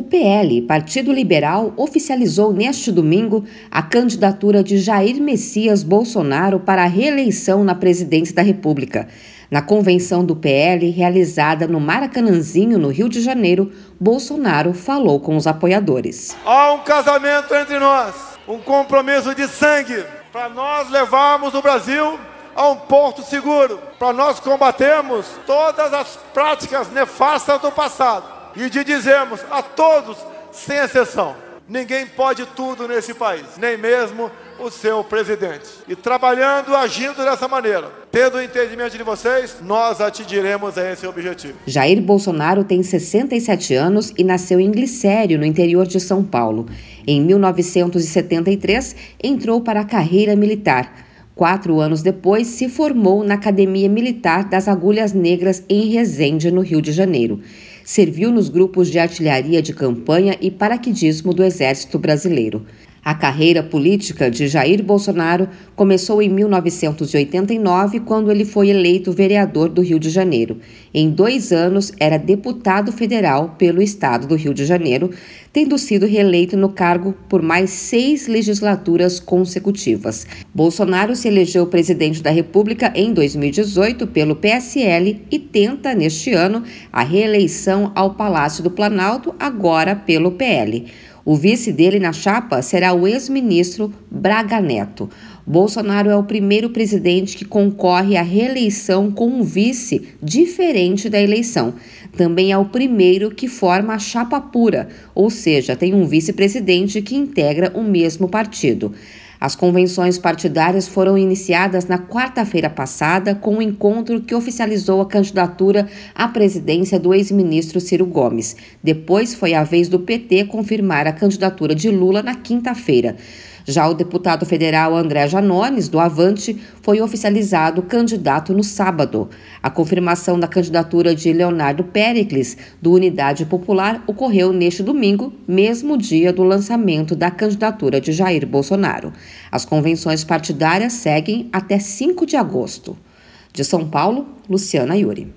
O PL, Partido Liberal, oficializou neste domingo a candidatura de Jair Messias Bolsonaro para a reeleição na presidência da República. Na convenção do PL, realizada no Maracanãzinho, no Rio de Janeiro, Bolsonaro falou com os apoiadores. Há um casamento entre nós, um compromisso de sangue para nós levarmos o Brasil a um porto seguro, para nós combatermos todas as práticas nefastas do passado e de dizermos a todos, sem exceção, ninguém pode tudo nesse país, nem mesmo o seu presidente. E trabalhando, agindo dessa maneira, tendo o entendimento de vocês, nós atingiremos a esse objetivo. Jair Bolsonaro tem 67 anos e nasceu em Glicério, no interior de São Paulo. Em 1973, entrou para a carreira militar. Quatro anos depois, se formou na Academia Militar das Agulhas Negras em Resende, no Rio de Janeiro. Serviu nos grupos de artilharia de campanha e paraquedismo do Exército Brasileiro. A carreira política de Jair Bolsonaro começou em 1989, quando ele foi eleito vereador do Rio de Janeiro. Em dois anos, era deputado federal pelo estado do Rio de Janeiro, tendo sido reeleito no cargo por mais seis legislaturas consecutivas. Bolsonaro se elegeu presidente da República em 2018 pelo PSL e tenta, neste ano, a reeleição ao Palácio do Planalto, agora pelo PL. O vice dele na chapa será o ex-ministro Braga Neto. Bolsonaro é o primeiro presidente que concorre à reeleição com um vice diferente da eleição. Também é o primeiro que forma a chapa pura, ou seja, tem um vice-presidente que integra o mesmo partido. As convenções partidárias foram iniciadas na quarta-feira passada com o um encontro que oficializou a candidatura à presidência do ex-ministro Ciro Gomes. Depois foi a vez do PT confirmar a candidatura de Lula na quinta-feira. Já o deputado federal André Janones, do Avante, foi oficializado candidato no sábado. A confirmação da candidatura de Leonardo Pericles, do Unidade Popular, ocorreu neste domingo, mesmo dia do lançamento da candidatura de Jair Bolsonaro. As convenções partidárias seguem até 5 de agosto. De São Paulo, Luciana Yuri.